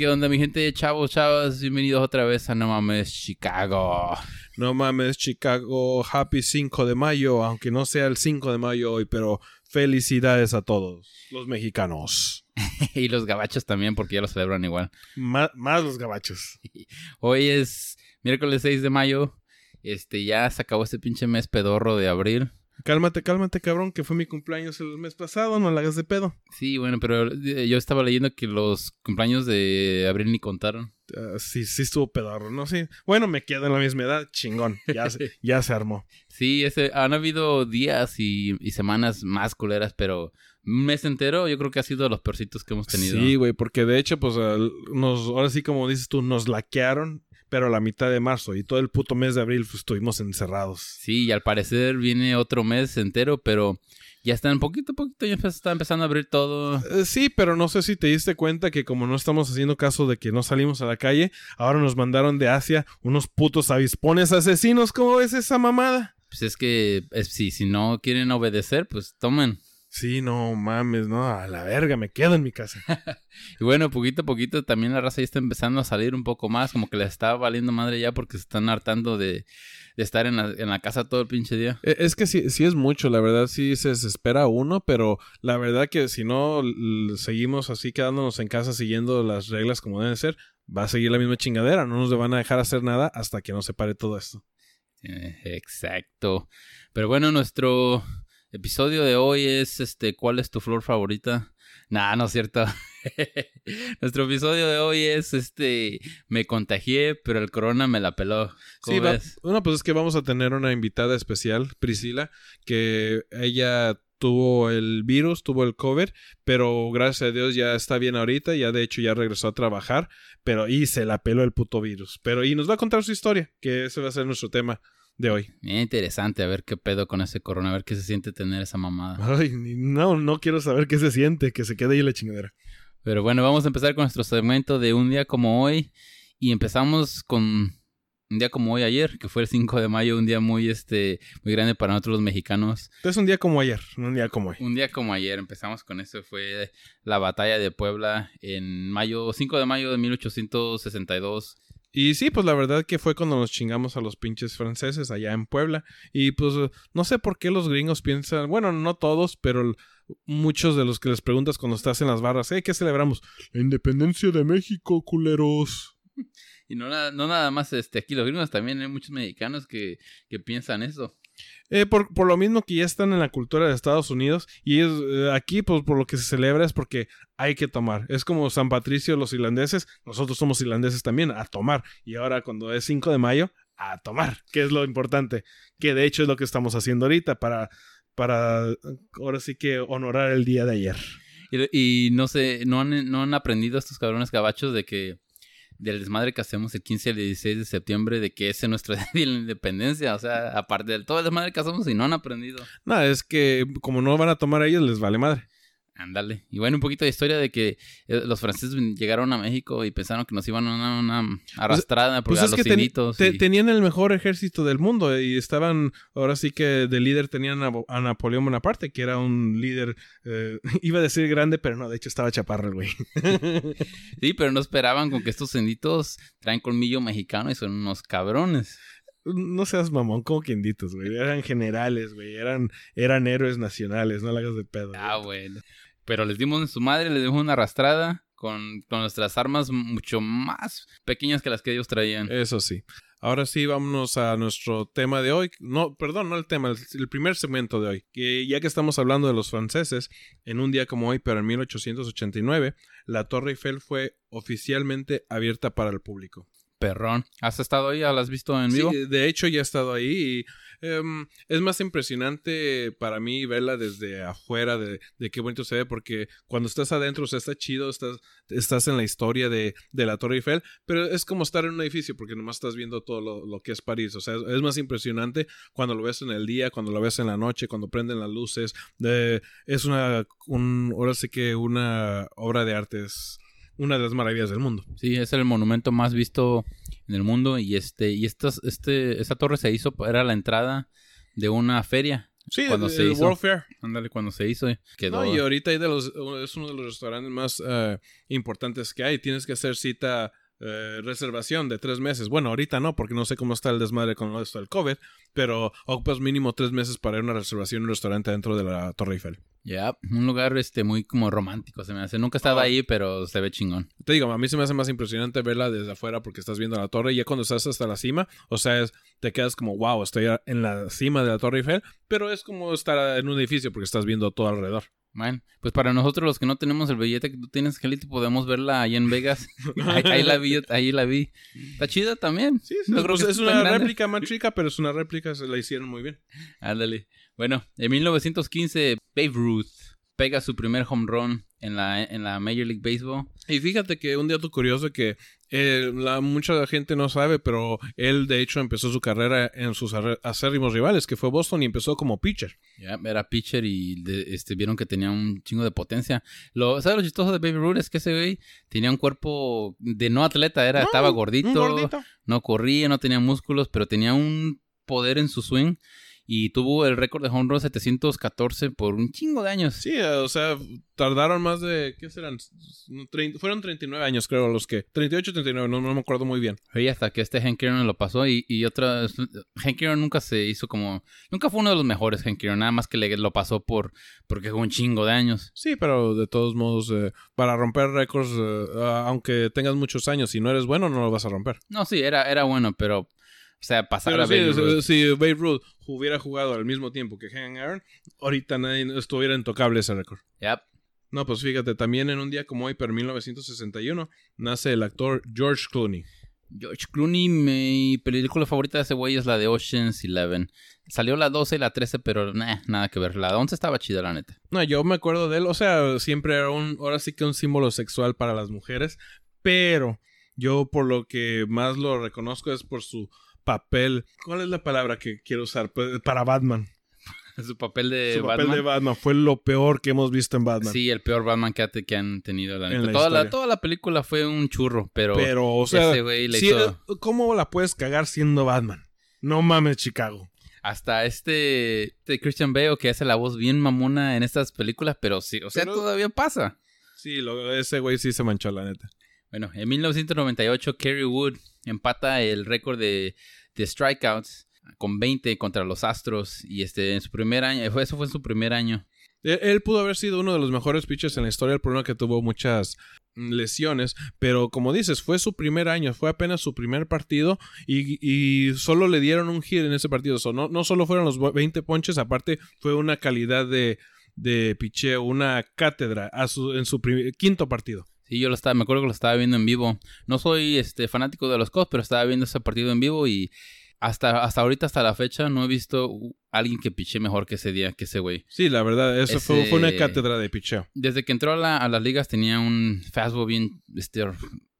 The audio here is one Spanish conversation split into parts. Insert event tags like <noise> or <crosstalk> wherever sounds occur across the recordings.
¿Qué onda, mi gente? Chavos, chavas, bienvenidos otra vez a No Mames Chicago. No mames, Chicago, happy 5 de mayo, aunque no sea el 5 de mayo hoy, pero felicidades a todos los mexicanos. <laughs> y los gabachos también, porque ya lo celebran igual. Más los gabachos. <laughs> Hoy es miércoles 6 de mayo. Este, ya se acabó este pinche mes pedorro de abril. Cálmate, cálmate, cabrón, que fue mi cumpleaños el mes pasado, no la hagas de pedo. Sí, bueno, pero eh, yo estaba leyendo que los cumpleaños de abril ni contaron. Ah, sí, sí estuvo pedorro, ¿no? Sí. Bueno, me quedo en la misma edad, chingón. Ya se, <laughs> ya se armó. Sí, ese, han habido días y, y semanas más culeras, pero un mes entero yo creo que ha sido de los peorcitos que hemos tenido. Sí, güey, porque de hecho, pues, nos, ahora sí, como dices tú, nos laquearon, pero a la mitad de marzo y todo el puto mes de abril, pues, estuvimos encerrados. Sí, y al parecer viene otro mes entero, pero ya están poquito a poquito, ya está empezando a abrir todo. Eh, Sí, pero no sé si te diste cuenta que como no estamos haciendo caso de que no salimos a la calle, ahora nos mandaron de Asia unos putos avispones asesinos. ¿Cómo ves esa mamada? Pues es que es- si, si no quieren obedecer, pues tomen. Sí, no mames, no, a la verga, me quedo en mi casa. <laughs> Y bueno, poquito a poquito también la raza ya está empezando a salir un poco más, como que les está valiendo madre ya porque se están hartando de, de estar en la, en la casa todo el pinche día. Eh, Es que sí, sí es mucho, la verdad sí se desespera uno, pero la verdad que si no seguimos así quedándonos en casa siguiendo las reglas como deben ser, va a seguir la misma chingadera, no nos van a dejar hacer nada hasta que no se pare todo esto. Eh, exacto. Pero bueno, nuestro episodio de hoy es este, ¿cuál es tu flor favorita? Nah, no es cierto. <laughs> nuestro episodio de hoy es este, me contagié, pero el corona me la peló. ¿Cómo Sí, va- ves? bueno, pues es que vamos a tener una invitada especial, Priscila, que ella tuvo el virus, tuvo el COVID, pero gracias a Dios ya está bien ahorita, ya de hecho ya regresó a trabajar, pero y se la peló el puto virus. Pero y nos va a contar su historia, que ese va a ser nuestro tema de hoy. Bien interesante, a ver qué pedo con ese corona, a ver qué se siente tener esa mamada. Ay, no, no quiero saber qué se siente, que se quede ahí la chingadera. Pero bueno, vamos a empezar con nuestro segmento de un día como hoy. Y empezamos con un día como hoy ayer, que fue el 5 de mayo, un día muy este muy grande para nosotros los mexicanos. Es un día como ayer, un día como hoy. Un día como ayer, empezamos con eso, fue la batalla de Puebla en mayo, 5 de mayo de 1862. Y sí, pues la verdad que fue cuando nos chingamos a los pinches franceses allá en Puebla. Y pues no sé por qué los gringos piensan, bueno, no todos, pero muchos de los que les preguntas cuando estás en las barras, "Hey, ¿qué celebramos? La independencia de México, culeros. <laughs> Y no, no nada más este, aquí los gringos, también hay muchos mexicanos que, que piensan eso. Eh, por, por lo mismo que ya están en la cultura de Estados Unidos y eh, aquí pues por lo que se celebra es porque hay que tomar. Es como San Patricio los irlandeses, nosotros somos irlandeses también, a tomar. Y ahora cuando es 5 de mayo, a tomar, que es lo importante, que de hecho es lo que estamos haciendo ahorita para, para ahora sí que honorar el día de ayer. Y, y no sé, no han, no han aprendido estos cabrones gabachos de que del desmadre que hacemos el 15 y el 16 de septiembre, de que ese es nuestro <laughs> día de la independencia. O sea, aparte de todo el desmadre que hacemos y no han aprendido. Nada, es que como no van a tomar a ellos, les vale madre. Ándale. Y bueno, un poquito de historia de que eh, los franceses llegaron a México y pensaron que nos iban a una, una arrastrada por Pues los que ten- te- tenían el mejor ejército del mundo eh, y estaban, ahora sí que de líder tenían a, a Napoleón Bonaparte, que era un líder, eh, <laughs> iba a decir grande, pero no, de hecho estaba chaparro el güey. <laughs> Sí, pero no esperaban con que estos inditos traen colmillo mexicano y son unos cabrones. no seas mamón, como que inditos, güey. Eran generales, güey. Eran, eran héroes nacionales, no la hagas de pedo. Ah, bueno. Pero les dimos en su madre, les dimos una arrastrada con, con nuestras armas mucho más pequeñas que las que ellos traían. Eso sí. Ahora sí, vámonos a nuestro tema de hoy. No, perdón, no el tema, el, el primer segmento de hoy. Que ya que estamos hablando de los franceses, en un día como hoy, pero en 1889, la Torre Eiffel fue oficialmente abierta para el público. Perrón. ¿Has estado ahí? ¿Lo has visto en vivo? Sí, de hecho ya he estado ahí y em, es más impresionante para mí verla desde afuera de, de, qué bonito se ve porque cuando estás adentro o sea, está chido, estás, estás en la historia de, de, la Torre Eiffel, pero es como estar en un edificio porque nomás estás viendo todo lo, lo que es París, o sea, es, es, más impresionante cuando lo ves en el día, cuando lo ves en la noche, cuando prenden las luces, de, es una, un, ahora sí que una obra de arte, es una de las maravillas del mundo. Sí, es el monumento más visto en el mundo y este y estas este esta torre se hizo era la entrada de una feria. Sí, cuando el, se hizo. World Fair. Ándale, cuando se hizo quedó. No, y ahorita hay de los, es uno de los restaurantes más uh, importantes que hay. Tienes que hacer cita, uh, reservación de tres meses. Bueno, ahorita no, porque no sé cómo está el desmadre con esto del COVID, pero ocupas mínimo tres meses para ir a una reservación en un restaurante dentro de la Torre Eiffel. Ya, yeah, un lugar este muy como romántico se me hace. Nunca he estado Oh. ahí, pero se ve chingón. Te digo, a mí se me hace más impresionante verla desde afuera porque estás viendo la torre y ya cuando estás hasta la cima, o sea, es- te quedas como, wow, estoy en la cima de la Torre Eiffel, pero es como estar en un edificio porque estás viendo todo alrededor. Bueno, pues para nosotros los que no tenemos el billete que tú tienes, Kelly, podemos verla ahí en Vegas. <laughs> ahí, ahí la vi, ahí la vi. Está chida también. Sí, sí, No pues es tan una réplica más chica, pero es una réplica, se la hicieron muy bien. Ándale. Bueno, en 1915, Babe Ruth pega su primer home run en la, en la Major League Baseball. Y fíjate que un dato curioso que eh, la, mucha gente no sabe, pero él de hecho empezó su carrera en sus acérrimos rivales, que fue Boston, y empezó como pitcher. Ya, era pitcher y de- este, vieron que tenía un chingo de potencia. Lo, ¿Sabes lo chistoso de Baby Ruth? Es que ese güey tenía un cuerpo de no atleta, era, No, estaba un gordito, gordito. no corría, no tenía músculos, pero tenía un poder en su swing y tuvo el récord de home run 714 por un chingo de años. Sí, o sea, tardaron más de, ¿qué serán? Fueron 39 años, creo, los que... 38, 39, no, no me acuerdo muy bien. Y hasta que este Hank Aaron lo pasó y, y otra... Hank Aaron nunca se hizo como... Nunca fue uno de los mejores Hank Aaron, nada más que le, lo pasó por... Porque fue un chingo de años. Sí, pero de todos modos, eh, para romper récords, eh, aunque tengas muchos años, si no eres bueno, no lo vas a romper. No, sí, era, era bueno, pero... O sea, pasar Pero a sí, Babe si- Ruth. si Babe Ruth hubiera jugado al mismo tiempo que Hank Aaron, ahorita nadie estuviera intocable ese récord. Yep. No, pues fíjate, también en un día como hoy, pero 1961, nace el actor George Clooney. George Clooney, mi película favorita de ese güey es la de Ocean's Eleven. Salió la 12 y la 13, pero nah, nada que ver. La 11 estaba chida, la neta. No, yo me acuerdo de él, o sea, siempre era un, ahora sí que un símbolo sexual para las mujeres, pero yo por lo que más lo reconozco es por su papel. ¿Cuál es la palabra que quiero usar? Pues, Para Batman. <laughs> Su papel de su papel Batman. de Batman fue lo peor que hemos visto en Batman. Sí, el peor Batman que, ha- que han tenido, la neta. la toda, la, historia. toda la película fue un churro, pero, Pero, o sea, ese eh, ¿cómo la puedes cagar siendo Batman? No mames, Chicago. Hasta este, este Christian Bale que hace la voz bien mamona en estas películas, pero sí, o sea, Pero- todavía pasa. Sí, lo- ese güey sí se manchó, la neta. Bueno, en 1998 Kerry Wood empata el récord de, de strikeouts con 20 contra los Astros y este en su primer año, eso fue su primer año. Él, él pudo haber sido uno de los mejores pitchers en la historia. El problema que tuvo muchas mm, lesiones. Pero como dices, fue su primer año. Fue apenas su primer partido. Y, y solo le dieron un hit en ese partido. No, no solo fueron los 20 ponches. Aparte, fue una calidad de, de picheo. Una cátedra en su quinto partido. Sí, yo lo estaba, me acuerdo que lo estaba viendo en vivo. No soy este fanático de los Cubs, pero estaba viendo ese partido en vivo y hasta, hasta ahorita, hasta la fecha, no he visto alguien que piche mejor que ese día, que ese güey. Sí, la verdad, eso fue, Ese- fue una cátedra de picheo. Desde que entró a, la- a las ligas tenía un fastball bien este,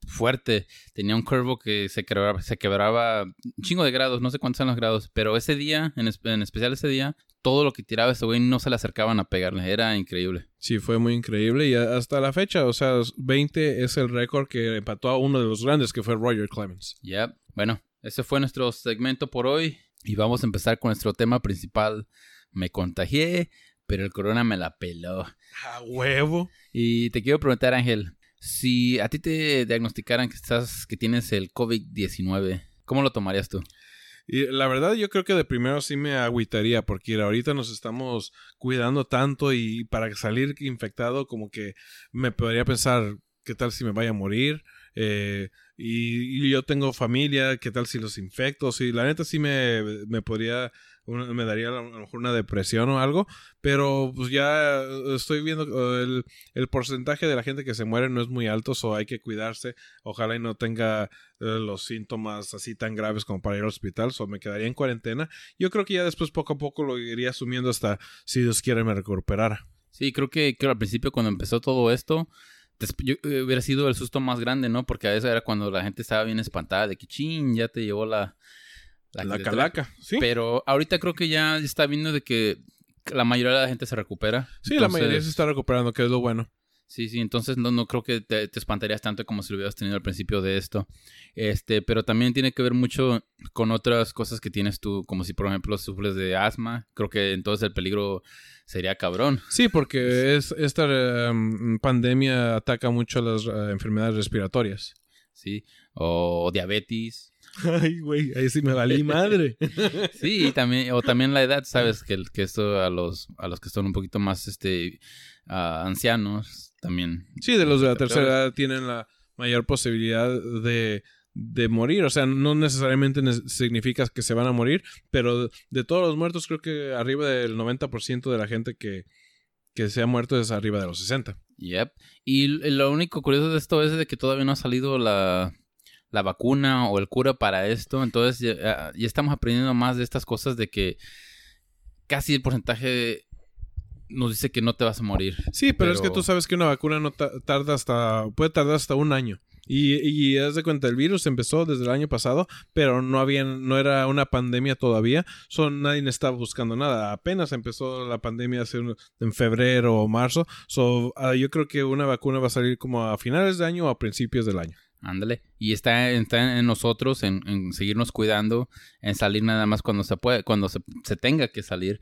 fuerte. Tenía un curvo que se quebraba, se quebraba un chingo de grados, no sé cuántos son los grados. Pero ese día, en, en especial ese día, todo lo que tiraba ese güey no se le acercaban a pegarle. Era increíble. Sí, fue muy increíble. Y hasta la fecha, o sea, 20 es el récord que empató a uno de los grandes, que fue Roger Clemens. Yep. Bueno, ese fue nuestro segmento por hoy. Y vamos a empezar con nuestro tema principal. Me contagié, pero el corona me la peló. A huevo. Y te quiero preguntar, Ángel, si a ti te diagnosticaran que estás, que tienes el COVID-19, ¿cómo lo tomarías tú? Y la verdad, yo creo que de primero sí me agüitaría, porque ahorita nos estamos cuidando tanto y para salir infectado, como que me podría pensar, ¿qué tal si me vaya a morir? Eh, y, yo tengo familia, ¿qué tal si los infecto? Sí, la neta sí me, me podría, me daría a lo mejor una depresión o algo, pero pues ya eh, estoy viendo eh, el, el porcentaje de la gente que se muere no es muy alto, o hay que cuidarse, ojalá y no tenga eh, los síntomas así tan graves como para ir al hospital, o me quedaría en cuarentena. Yo creo que ya después poco a poco lo iría asumiendo hasta si Dios quiere me recuperara. Sí, creo que, creo al principio cuando empezó todo esto, yo- hubiera sido el susto más grande, ¿no? Porque a veces era cuando la gente estaba bien espantada de que, chin, ya te llevó la... La, criatura". calaca, ¿sí? Pero ahorita creo que ya está viendo de que la mayoría de la gente se recupera. Sí, la mayoría se está recuperando, que es lo bueno. Sí, sí, entonces no, no creo que te, te espantarías tanto como si lo hubieras tenido al principio de esto. Este, pero también tiene que ver mucho con otras cosas que tienes tú, como si por ejemplo sufres de asma. Creo que entonces el peligro sería cabrón. Sí, porque es, esta mm, pandemia ataca mucho las eh, enfermedades respiratorias. Sí, o diabetes. <laughs> Ay, güey, ahí sí me valí madre. <laughs> Sí, y también, o también la edad, sabes que, esto a los, a los que son un poquito más este ah, ancianos también. Sí, de los de la Te tercera edad tienen la mayor posibilidad de, de morir. O sea, no necesariamente ne- significa que se van a morir, pero de, de todos los muertos, creo que arriba del 90% de la gente que, que se ha muerto es arriba de los 60. Yep. Y lo único curioso de esto es de que todavía no ha salido la, la vacuna o el cura para esto. Entonces ya, ah, ya estamos aprendiendo más de estas cosas de que casi el porcentaje nos dice que no te vas a morir. Sí, pero, es que tú sabes que una vacuna no ta- tarda hasta, puede tardar hasta un año. Y, y haz de cuenta, el virus empezó desde el año pasado, pero no había, no era una pandemia todavía. So, nadie estaba buscando nada. Apenas empezó la pandemia hace un- en febrero o marzo. So, ah, yo creo que una vacuna va a salir como a finales de año o a principios del año. Ándale. Y está, está en nosotros, en, en seguirnos cuidando, en salir nada más cuando se puede, cuando se, se tenga que salir.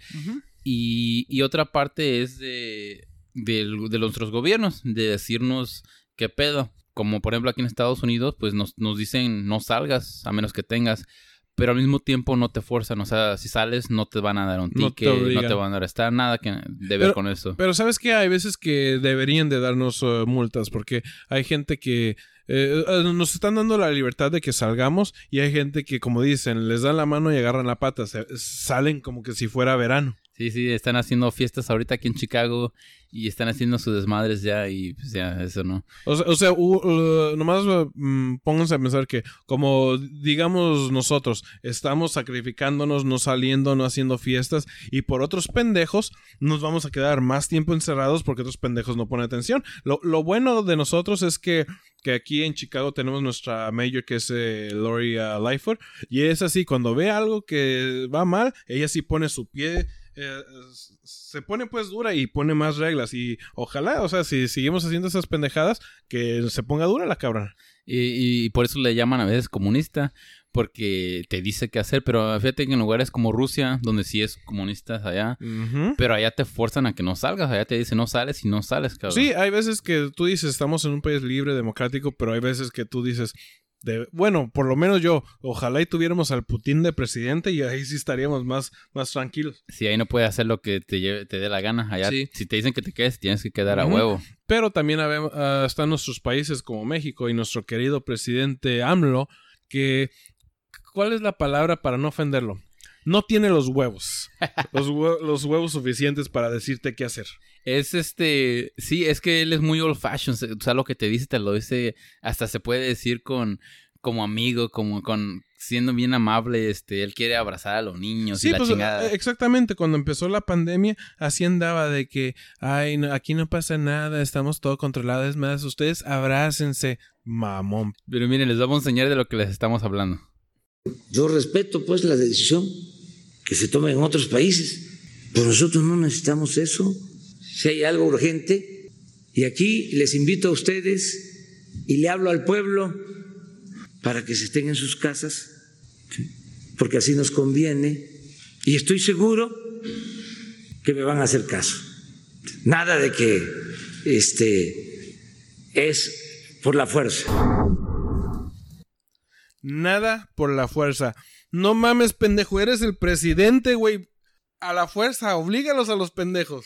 Y, y otra parte es de, del- de nuestros gobiernos, de decirnos qué pedo. Como por ejemplo aquí en Estados Unidos, pues nos, nos dicen no salgas a menos que tengas. Pero al mismo tiempo no te fuerzan. O sea, si sales no te van a dar un No te ticket, no te, van a arrestar, nada que de ver Pero- con eso. Pero sabes que hay veces que deberían de darnos eh, multas porque hay gente que eh, eh, nos están dando la libertad de que salgamos y hay gente que como dicen les dan la mano y agarran la pata, se- salen como que si fuera verano. Sí, sí, están haciendo fiestas ahorita aquí en Chicago y están haciendo sus desmadres ya y pues ya, eso no. O sea, o sea, uh, nomás mm, pónganse a pensar que como digamos nosotros estamos sacrificándonos, no saliendo, no haciendo fiestas y por otros pendejos nos vamos a quedar más tiempo encerrados porque otros pendejos no ponen atención. Lo, lo bueno de nosotros es que, que aquí en Chicago tenemos nuestra mayor que es eh, Lori uh, Lightfoot y es así, cuando ve algo que va mal, ella sí pone su pie eh, se pone pues dura y pone más reglas y ojalá, o sea, si seguimos haciendo esas pendejadas, que se ponga dura la cabrona. Y, y por eso le llaman a veces comunista, porque te dice qué hacer, pero fíjate que en lugares como Rusia, donde sí es comunistas allá, pero allá te fuerzan a que no salgas, allá te dicen no sales y no sales, cabrón. Sí, hay veces que tú dices, estamos en un país libre, democrático, pero hay veces que tú dices, de, bueno, por lo menos yo, ojalá y tuviéramos al Putin de presidente y ahí sí estaríamos más, más tranquilos. Sí, ahí no puedes hacer lo que te, lleve- te dé la gana. Allá, Sí. si te dicen que te quedes, tienes que quedar a huevo. Pero también ah, están nuestros países como México y nuestro querido presidente AMLO, que, ¿cuál es la palabra para no ofenderlo? No tiene los huevos, <laughs> los, hue- los huevos suficientes para decirte qué hacer. Es este, sí, es que él es muy old fashioned, o sea, lo que te dice te lo dice, hasta se puede decir con, como amigo, como con, siendo bien amable, este, él quiere abrazar a los niños y la pues, chingada. eh, exactamente. Cuando empezó la pandemia, así andaba de que, ay, no, aquí no pasa nada, estamos todo controlado. Es más, ustedes abrácense, mamón. Pero miren, les vamos a enseñar de lo que les estamos hablando. Yo respeto pues la decisión que se toma en otros países, pero nosotros no necesitamos eso. Si hay algo urgente, y aquí les invito a ustedes y le hablo al pueblo para que se estén en sus casas, porque así nos conviene, y estoy seguro que me van a hacer caso. Nada de que este es por la fuerza. Nada por la fuerza. No mames, pendejo, eres el presidente, güey. A la fuerza, oblígalos a los pendejos.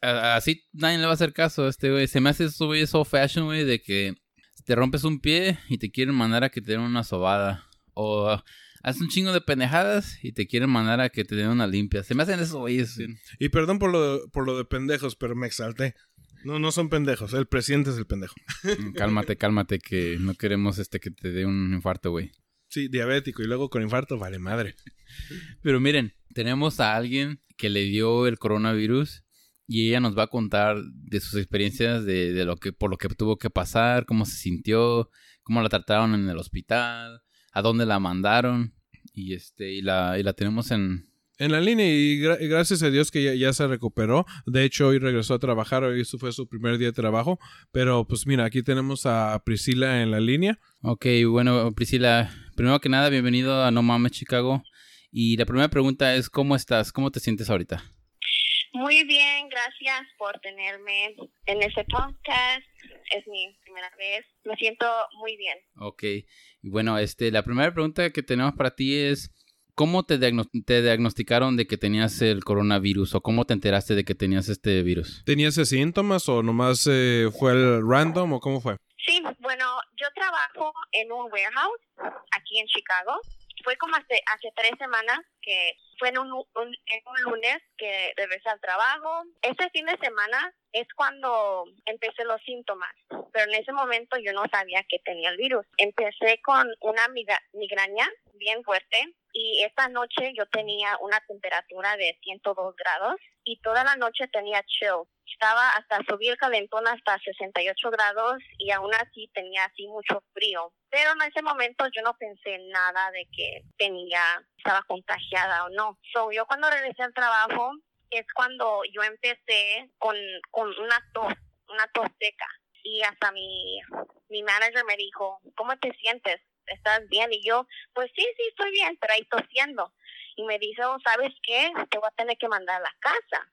Así nadie le va a hacer caso a este güey. Se me hace eso, güey, es old fashion, güey, de que te rompes un pie y te quieren mandar a que te den una sobada. O haces un chingo de pendejadas y te quieren mandar a que te den una limpia. Se me hacen esos güeyes. Y perdón por lo, por lo de pendejos, pero me exalté. No, no son pendejos. El presidente es el pendejo. Mm, cálmate, cálmate, que no queremos este que te dé un infarto, güey. Sí, diabético y luego con infarto, vale madre. Pero miren, tenemos a alguien que le dio el coronavirus y ella nos va a contar de sus experiencias, de, de, lo que, por lo que tuvo que pasar, cómo se sintió, cómo la trataron en el hospital, a dónde la mandaron. Y este, y la, y la tenemos en, en la línea y, gra y, gracias a Dios que ya, ya, se recuperó. De hecho, hoy regresó a trabajar, hoy fue su primer día de trabajo. Pero pues mira, aquí tenemos a Priscila en la línea. Ok, bueno, Priscila, primero que nada, bienvenido a No Mames Chicago. Y la primera pregunta es, ¿cómo estás? ¿Cómo te sientes ahorita? Muy bien, gracias por tenerme en este podcast. Es mi primera vez. Me siento muy bien. Ok. Y bueno, este, la primera pregunta que tenemos para ti es, ¿cómo te, diagno te diagnosticaron de que tenías el coronavirus o cómo te enteraste de que tenías este virus? ¿Tenías síntomas o nomás eh, fue el random o cómo fue? Sí, bueno, yo trabajo en un warehouse aquí en Chicago fue como hace, hace tres semanas que fue en un, un, en un lunes que regresé al trabajo. Ese fin de semana es cuando empecé los síntomas, pero en ese momento yo no sabía que tenía el virus. Empecé con una migraña bien fuerte y esta noche yo tenía una temperatura de 102 grados y toda la noche tenía chill. Estaba hasta subir calentón hasta 68 grados y aún así tenía así mucho frío. Pero en ese momento yo no pensé nada de que tenía, estaba contagiada o no. So, yo cuando regresé al trabajo es cuando yo empecé con, con una tos, una tos seca. Y hasta mi, mi manager me dijo, ¿cómo te sientes? ¿Estás bien? Y yo, pues sí, sí, estoy bien, pero ahí tosiendo. Y me dice, oh, ¿sabes qué? Te voy a tener que mandar a la casa.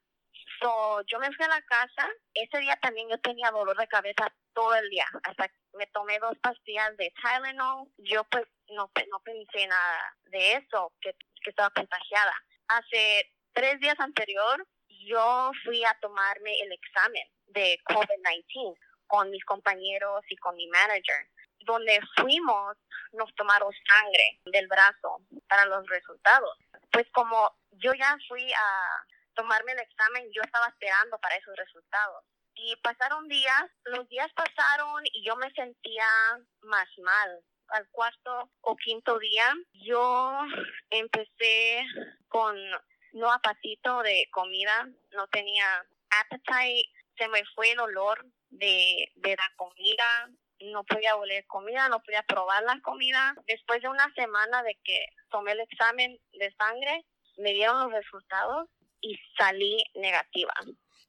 So, yo me fui a la casa. Ese día también yo tenía dolor de cabeza todo el día. Hasta me tomé dos pastillas de Tylenol. Yo pues no, no pensé nada de eso, que, que estaba contagiada. Hace tres días anterior yo fui a tomarme el examen de COVID-19 con mis compañeros y con mi manager. Donde fuimos, nos tomaron sangre del brazo para los resultados. Pues como yo ya fui a tomarme el examen, yo estaba esperando para esos resultados. Y pasaron días, los días pasaron y yo me sentía más mal. Al cuarto o quinto día, yo empecé con no apetito de comida, no tenía appetite, se me fue el olor de, de la comida, no podía oler comida, no podía probar la comida. Después de una semana de que tomé el examen de sangre, me dieron los resultados y salí negativa.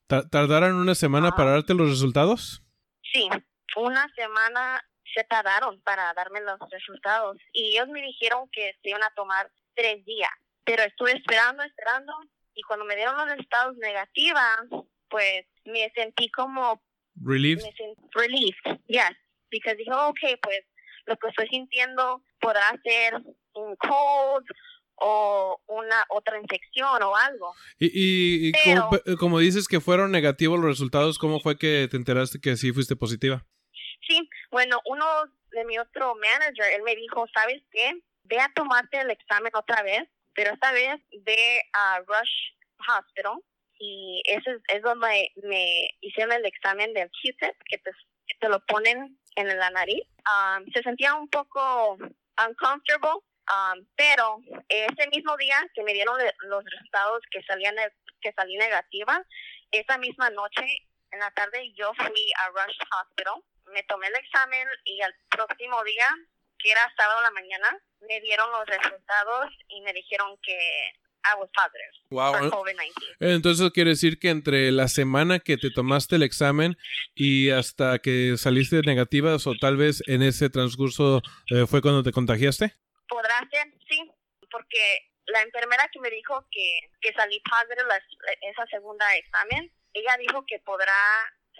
¿Tardaron una semana para darte los resultados? Sí, una semana se tardaron para darme los resultados y ellos me dijeron que se iban a tomar tres días, pero estuve esperando, esperando y cuando me dieron los resultados negativa, pues me sentí como relief. Me sentí relief, yes, porque dije, ok, pues lo que estoy sintiendo podrá ser un cold o una otra infección o algo. Y, y, y Pero- como, como dices que fueron negativos los resultados, ¿cómo fue que te enteraste que sí fuiste positiva? Sí, bueno, uno de mi otro manager, él me dijo, ¿sabes qué? Ve a tomarte el examen otra vez, pero esta vez ve a Rush Hospital y ese es, es donde me hicieron el examen del Q-tip, que te, que te lo ponen en la nariz. Um, se sentía un poco uncomfortable, um, pero ese mismo día que me dieron los resultados que salían que salí negativa, esa misma noche en la tarde yo fui a Rush Hospital, me tomé el examen y al próximo día, que era sábado la mañana, me dieron los resultados y me dijeron que I was positive for COVID-19. Entonces quiere decir que entre la semana que te tomaste el examen y hasta que saliste negativa, o tal vez en ese transcurso eh, fue cuando te contagiaste. Podrá ser, sí, porque la enfermera que me dijo que, que salí positive las- esa segunda examen, ella dijo que podrá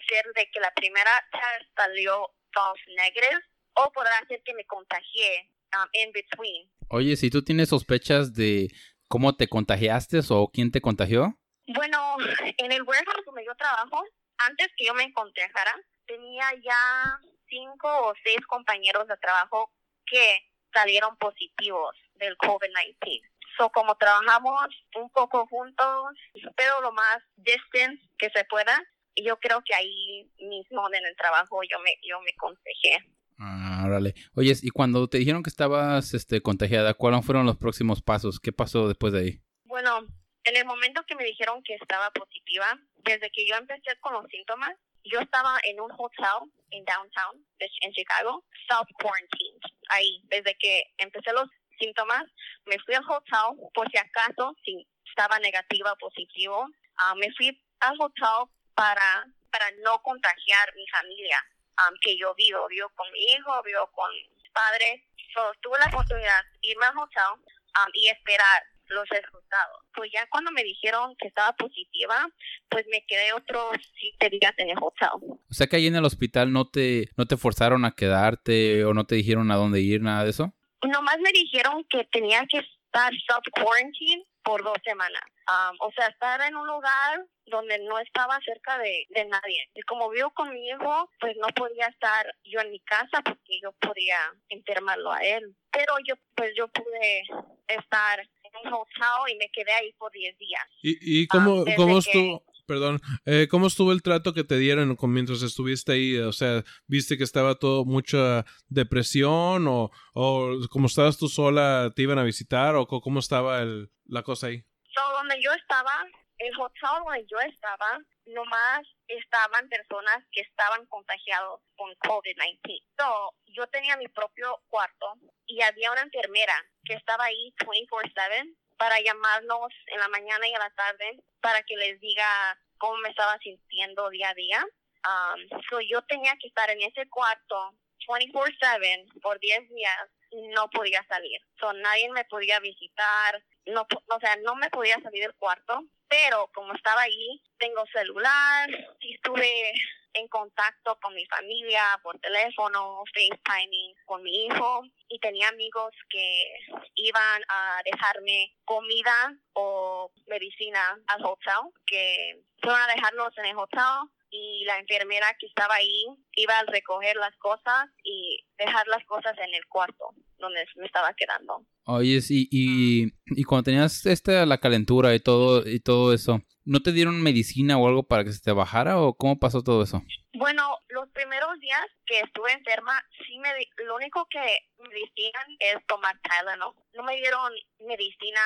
ser de que la primera test salió false negative o podrá ser que me contagié um, in between. Oye, si tú tienes sospechas de cómo te contagiaste o quién te contagió. Bueno, en el warehouse donde yo trabajo, antes que yo me contagiara, tenía ya cinco o seis compañeros de trabajo que salieron positivos del COVID-19. So, como trabajamos un poco juntos, pero lo más distance que se pueda, yo creo que ahí mismo en el trabajo yo me, yo me consejé. Ah, órale. Oye, y cuando te dijeron que estabas este, contagiada, ¿cuáles fueron los próximos pasos? ¿Qué pasó después de ahí? Bueno, en el momento que me dijeron que estaba positiva, desde que yo empecé con los síntomas, yo estaba en un hotel en downtown, en Chicago, self quarantine. Ahí, desde que empecé los síntomas, me fui al hotel por si acaso, si estaba negativa o positivo. Ah, me fui al hotel para, para no contagiar mi familia, um, que yo vivo, vivo con mi hijo, vivo con mis padres. So, tuve la oportunidad de irme al hotel um, y esperar los resultados. Pues ya cuando me dijeron que estaba positiva, pues me quedé otros siete días en el hotel. O sea que ahí en el hospital no te, no te forzaron a quedarte o no te dijeron a dónde ir, nada de eso. Nomás me dijeron que tenía que estar self-quarantine por dos semanas. Um, o sea, estar en un lugar donde no estaba cerca de, de nadie. Y como vivo con mi hijo, pues no podía estar yo en mi casa porque yo podía enfermarlo a él. Pero yo, pues yo pude estar un hotel y me quedé ahí por 10 días. ¿Y, y cómo, Ah, cómo que- estuvo? Perdón, eh, ¿cómo estuvo el trato que te dieron con- mientras estuviste ahí? O sea, ¿viste que estaba todo mucha depresión o, o como estabas tú sola, te iban a visitar o cómo estaba el, la cosa ahí? So, donde yo estaba, el hotel donde yo estaba, nomás estaban personas que estaban contagiados con COVID-19. So, yo tenía mi propio cuarto y había una enfermera que estaba ahí 24/7 para llamarnos en la mañana y en la tarde para que les diga cómo me estaba sintiendo día a día. Um, so, yo tenía que estar en ese cuarto 24/7 por 10 días y no podía salir. So, nadie me podía visitar, no, o sea, no me podía salir del cuarto, pero como estaba ahí, tengo celular, sí estuve en contacto con mi familia por teléfono, FaceTiming con mi hijo y tenía amigos que iban a dejarme comida o medicina al hotel, que fueron a dejarlos en el hotel y la enfermera que estaba ahí iba a recoger las cosas y dejar las cosas en el cuarto donde me estaba quedando. Oye, y, y, y cuando tenías este, la calentura y todo, y todo eso, ¿no te dieron medicina o algo para que se te bajara o cómo pasó todo eso? Bueno, los primeros días que estuve enferma, sí me di- lo único que me decían es tomar Tylenol. No me dieron medicina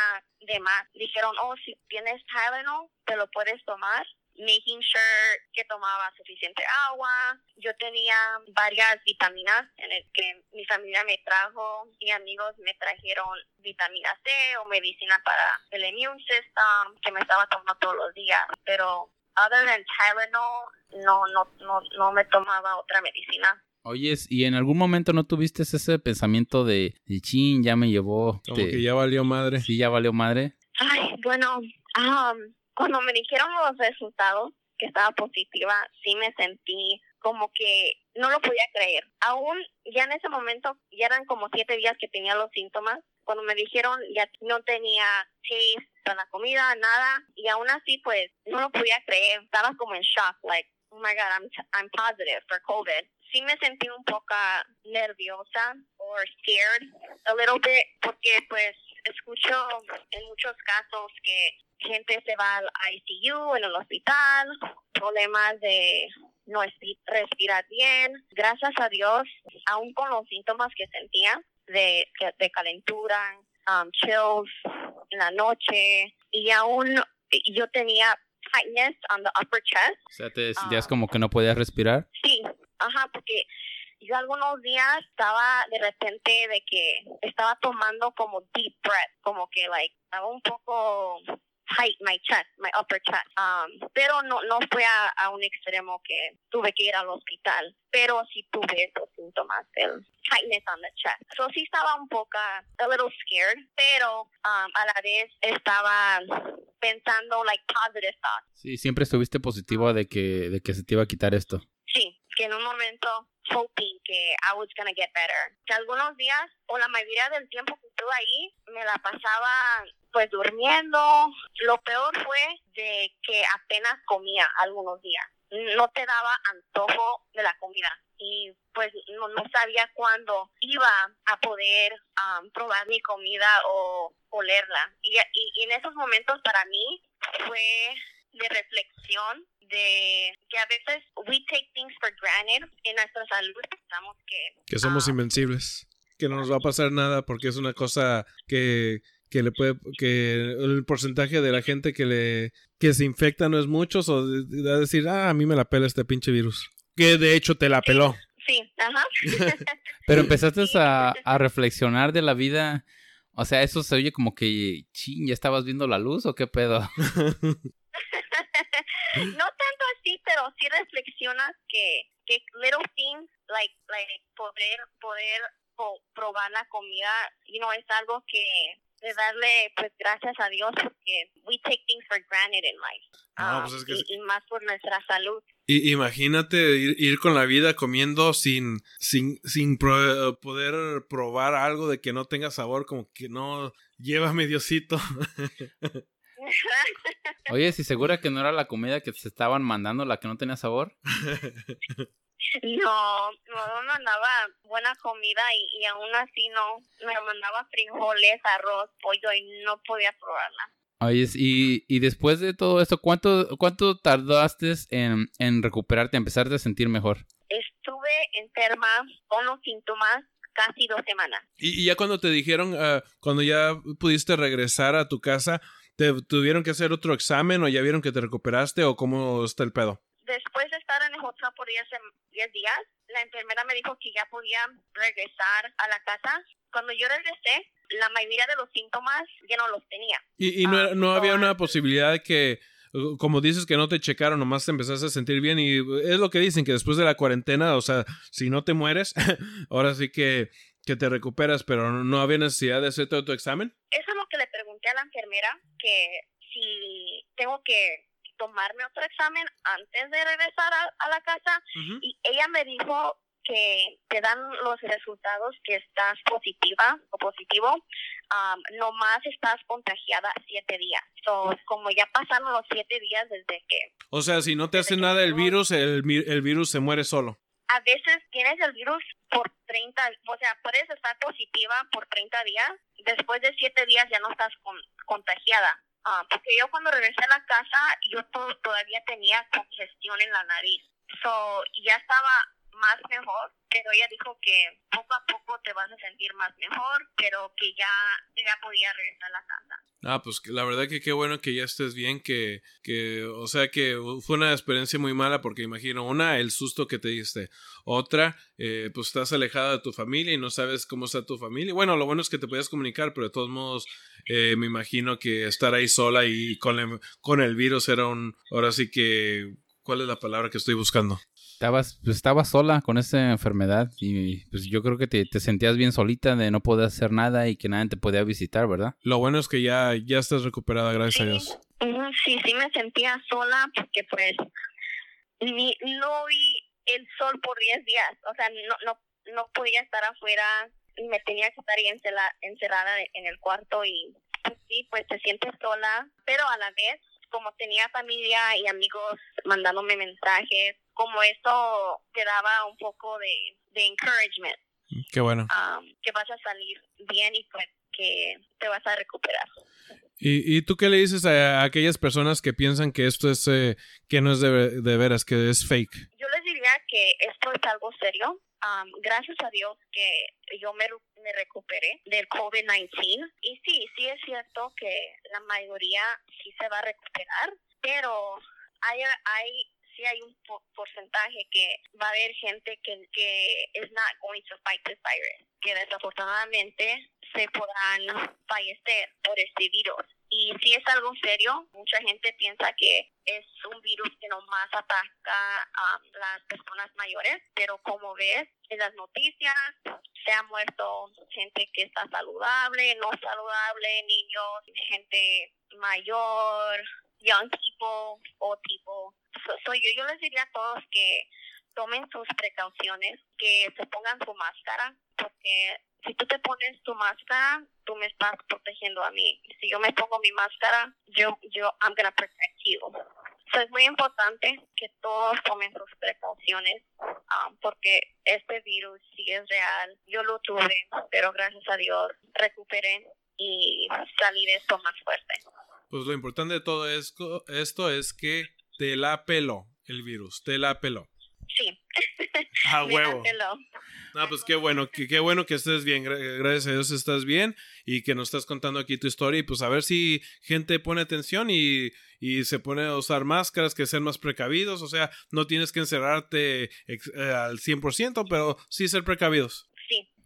de más. Dijeron, oh, si tienes Tylenol, te lo puedes tomar. Making sure que tomaba suficiente agua. Yo tenía varias vitaminas en el que mi familia me trajo y amigos me trajeron vitamina C o medicina para el immune system que me estaba tomando todos los días. Pero other than Tylenol, no, no, no, no me tomaba otra medicina. Oyes, ¿y en algún momento no tuviste ese pensamiento de, de chin, ya me llevó? Como este, que ya valió madre. Sí, ya valió madre. Ay, bueno, um, cuando me dijeron los resultados que estaba positiva, sí me sentí como que no lo podía creer. Aún ya en ese momento, ya eran como siete días que tenía los síntomas. Cuando me dijeron ya no tenía taste para la comida, nada. Y aún así, pues, no lo podía creer. Estaba como en shock, like, oh my God, I'm, I'm positive for COVID. Sí me sentí un poco nerviosa o scared a little bit porque, pues, escucho en muchos casos que gente se va al ICU en el hospital, problemas de no espi- respirar bien. Gracias a Dios, aún con los síntomas que sentía de, de calentura, um, chills en la noche, y aún yo tenía tightness on the upper chest. O sea, te sentías Ah. como que no podías respirar. Sí, ajá, porque yo algunos días estaba de repente de que estaba tomando como deep breath, como que like estaba un poco tight my chest, my upper chest. Um, pero no no fue a, a un extremo que tuve que ir al hospital, pero sí tuve esos síntomas del tightness on the chest. So sí estaba un poco a little scared, pero um, a la vez estaba pensando like positive thoughts. Sí, siempre estuviste positiva de que, de que se te iba a quitar esto. Sí, en un momento hoping que I was gonna get better. Que algunos días o la mayoría del tiempo que estuve ahí me la pasaba pues durmiendo. Lo peor fue de que apenas comía algunos días. no te daba antojo de la comida y pues no, no sabía cuándo iba a poder um, probar mi comida o olerla. Y, y, en esos momentos para mí fue de reflexión de que a veces we take things for granted en nuestra salud pensamos que que somos um, invencibles. Que no nos va a pasar nada porque es una cosa que que le puede que el porcentaje de la gente que le que se infecta no es mucho o de, decir ah a mí me la pela este pinche virus que de hecho te la peló. sí ajá. <laughs> Pero empezaste a, a reflexionar de la vida. O sea eso se oye como que ching ya estabas viendo la luz o qué pedo <laughs> no tanto así pero sí reflexionas que que little things like like poder poder probar la comida y no es algo que de darle pues gracias a Dios porque we take things for granted in life. Ah, pues y, más por nuestra salud. Y, imagínate ir, con la vida comiendo sin, sin, sin poder probar algo de que no tenga sabor, como que no lleva <laughs> mediocito. Oye, ¿si segura que no era la comida que se estaban mandando la que no tenía sabor? No, no me mandaba buena comida y, y aún así no, me mandaba frijoles, arroz, pollo y no podía probarla. Oye, y, y después de todo esto, ¿cuánto, cuánto tardaste en, en recuperarte, empezarte a sentir mejor? Estuve enferma con los síntomas casi dos semanas. Y, ya cuando te dijeron, uh, cuando ya pudiste regresar a tu casa, ¿te tuvieron que hacer otro examen o ya vieron que te recuperaste o cómo está el pedo? después de estar en el hotel por 10 días, la enfermera me dijo que ya podía regresar a la casa. Cuando yo regresé, la mayoría de los síntomas ya no los tenía. ¿Y, no, ah, no había una posibilidad de que, uh, como dices, que no te checaron, nomás te empezaste a sentir bien? Y es lo que dicen, que después de la cuarentena, o sea, si no te mueres, <laughs> ahora sí que, que te recuperas, pero no había necesidad de hacerte otro examen. Eso a la enfermera, que si tengo que tomarme otro examen antes de regresar a, la casa y ella me dijo que te dan los resultados que estás positiva o positivo, um, nomás estás contagiada siete días. So, como ya pasaron los siete días desde que... O sea, si no te hace nada el virus, el, el virus se muere solo. A veces tienes el virus por 30, o sea, puedes estar positiva por 30 días, después de siete días ya no estás contagiada. Ah, porque yo cuando regresé a la casa, yo todavía tenía congestión en la nariz. So, ya estaba más mejor, pero ella dijo que poco a poco te vas a sentir más mejor, pero que ya, ya podía regresar a la casa. Ah, pues la verdad que qué bueno que ya estés bien, que, que, o sea que fue una experiencia muy mala porque imagino, una, el susto que te diste, otra, eh, pues estás alejada de tu familia y no sabes cómo está tu familia. Bueno, lo bueno es que te podías comunicar, pero de todos modos, eh, me imagino que estar ahí sola y con el, con el virus era un, ahora sí que, ¿cuál es la palabra que estoy buscando? Estabas, pues, estabas sola con esa enfermedad y pues yo creo que te, te, sentías bien solita de no poder hacer nada y que nadie te podía visitar, ¿verdad? Lo bueno es que ya, ya estás recuperada, gracias a Dios. Sí, sí me sentía sola porque pues ni, no vi el sol por 10 días, o sea, no, no, no podía estar afuera y me tenía que estar ahí encerrada en el cuarto y pues, sí, pues te sientes sola, pero a la vez como tenía familia y amigos mandándome mensajes, como eso te daba un poco de, de encouragement. Qué bueno. Um, que vas a salir bien y pues que te vas a recuperar. ¿Y, y tú qué le dices a, aquellas personas que piensan que esto es, eh, que no es de, de veras, que es fake? Yo les diría que esto es algo serio. Um, gracias a Dios que yo me, me recuperé del COVID-19. Y sí, sí es cierto que la mayoría sí se va a recuperar, pero hay, hay sí hay un porcentaje que va a haber gente que, que is not going to fight this virus, que desafortunadamente se podrán fallecer por este virus. Y si es algo serio, mucha gente piensa que es un virus que nomás ataca a las personas mayores, pero como ves en las noticias, se ha muerto gente que está saludable, no saludable, niños, gente mayor, young people o tipo. soy yo, yo les diría a todos que tomen sus precauciones, que se pongan su máscara, porque si tú te pones tu máscara, tú me estás protegiendo a mí. Si yo me pongo mi máscara, yo, yo, I'm gonna protect you. So, es muy importante que todos tomen sus precauciones um, porque este virus sí es real. Yo lo tuve, pero gracias a Dios recuperé y salí de esto más fuerte. Pues lo importante de todo esto, esto es que te la peló el virus, te la peló. Sí. A <laughs> huevo. Ah, pues qué bueno, qué bueno que estés bien, gra- gracias a Dios estás bien y que nos estás contando aquí tu historia y pues a ver si gente pone atención y, y se pone a usar máscaras, que sean más precavidos, o sea, no tienes que encerrarte eh, al 100%, pero sí ser precavidos.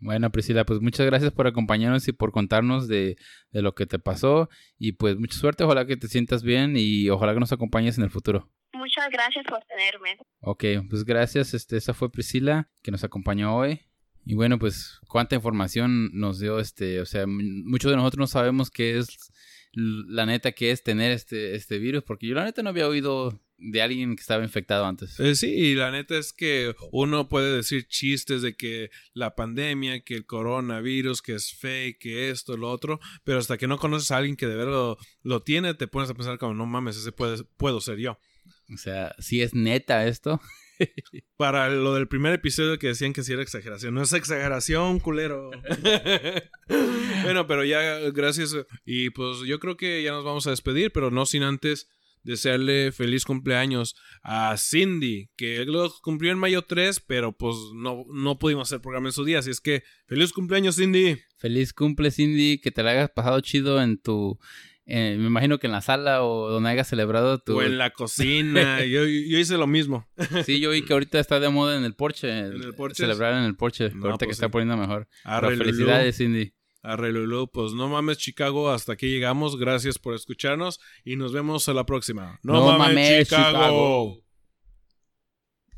Bueno, Priscila, pues muchas gracias por acompañarnos y por contarnos de, de lo que te pasó. Y pues mucha suerte, ojalá que te sientas bien y ojalá que nos acompañes en el futuro. Muchas gracias por tenerme. Ok, pues gracias. Este, esa fue Priscila que nos acompañó hoy. Y bueno, pues cuánta información nos dio este, o sea, muchos de nosotros no sabemos qué es la neta que es tener este, este virus, porque yo la neta no había oído de alguien que estaba infectado antes. Eh, sí, y la neta es que uno puede decir chistes de que la pandemia, que el coronavirus, que es fake, que esto, lo otro, pero hasta que no conoces a alguien que de verdad lo, lo tiene, te pones a pensar como, no mames, ese puede, puedo ser yo. O sea, si es neta esto. <laughs> Para lo del primer episodio que decían que sí era exageración. No es exageración, culero. <laughs> bueno, pero ya, gracias. Y pues yo creo que ya nos vamos a despedir, pero no sin antes desearle feliz cumpleaños a Cindy, que lo cumplió en mayo 3, pero pues no, no pudimos hacer programa en su día. Así es que feliz cumpleaños, Cindy. Feliz cumple, Cindy, que te la hayas pasado chido en tu... eh, me imagino que en la sala o donde hayas celebrado tu... O en la cocina. <laughs> yo, yo hice lo mismo. Sí, yo vi que ahorita está de moda en el porche. ¿En el porche? Celebrar en el porche. No, ahorita que pues está poniendo mejor. Pero felicidades, Cindy. Arre, Lulú. Pues no mames, Chicago. Hasta aquí llegamos. Gracias por escucharnos y nos vemos a la próxima. No mames, Chicago.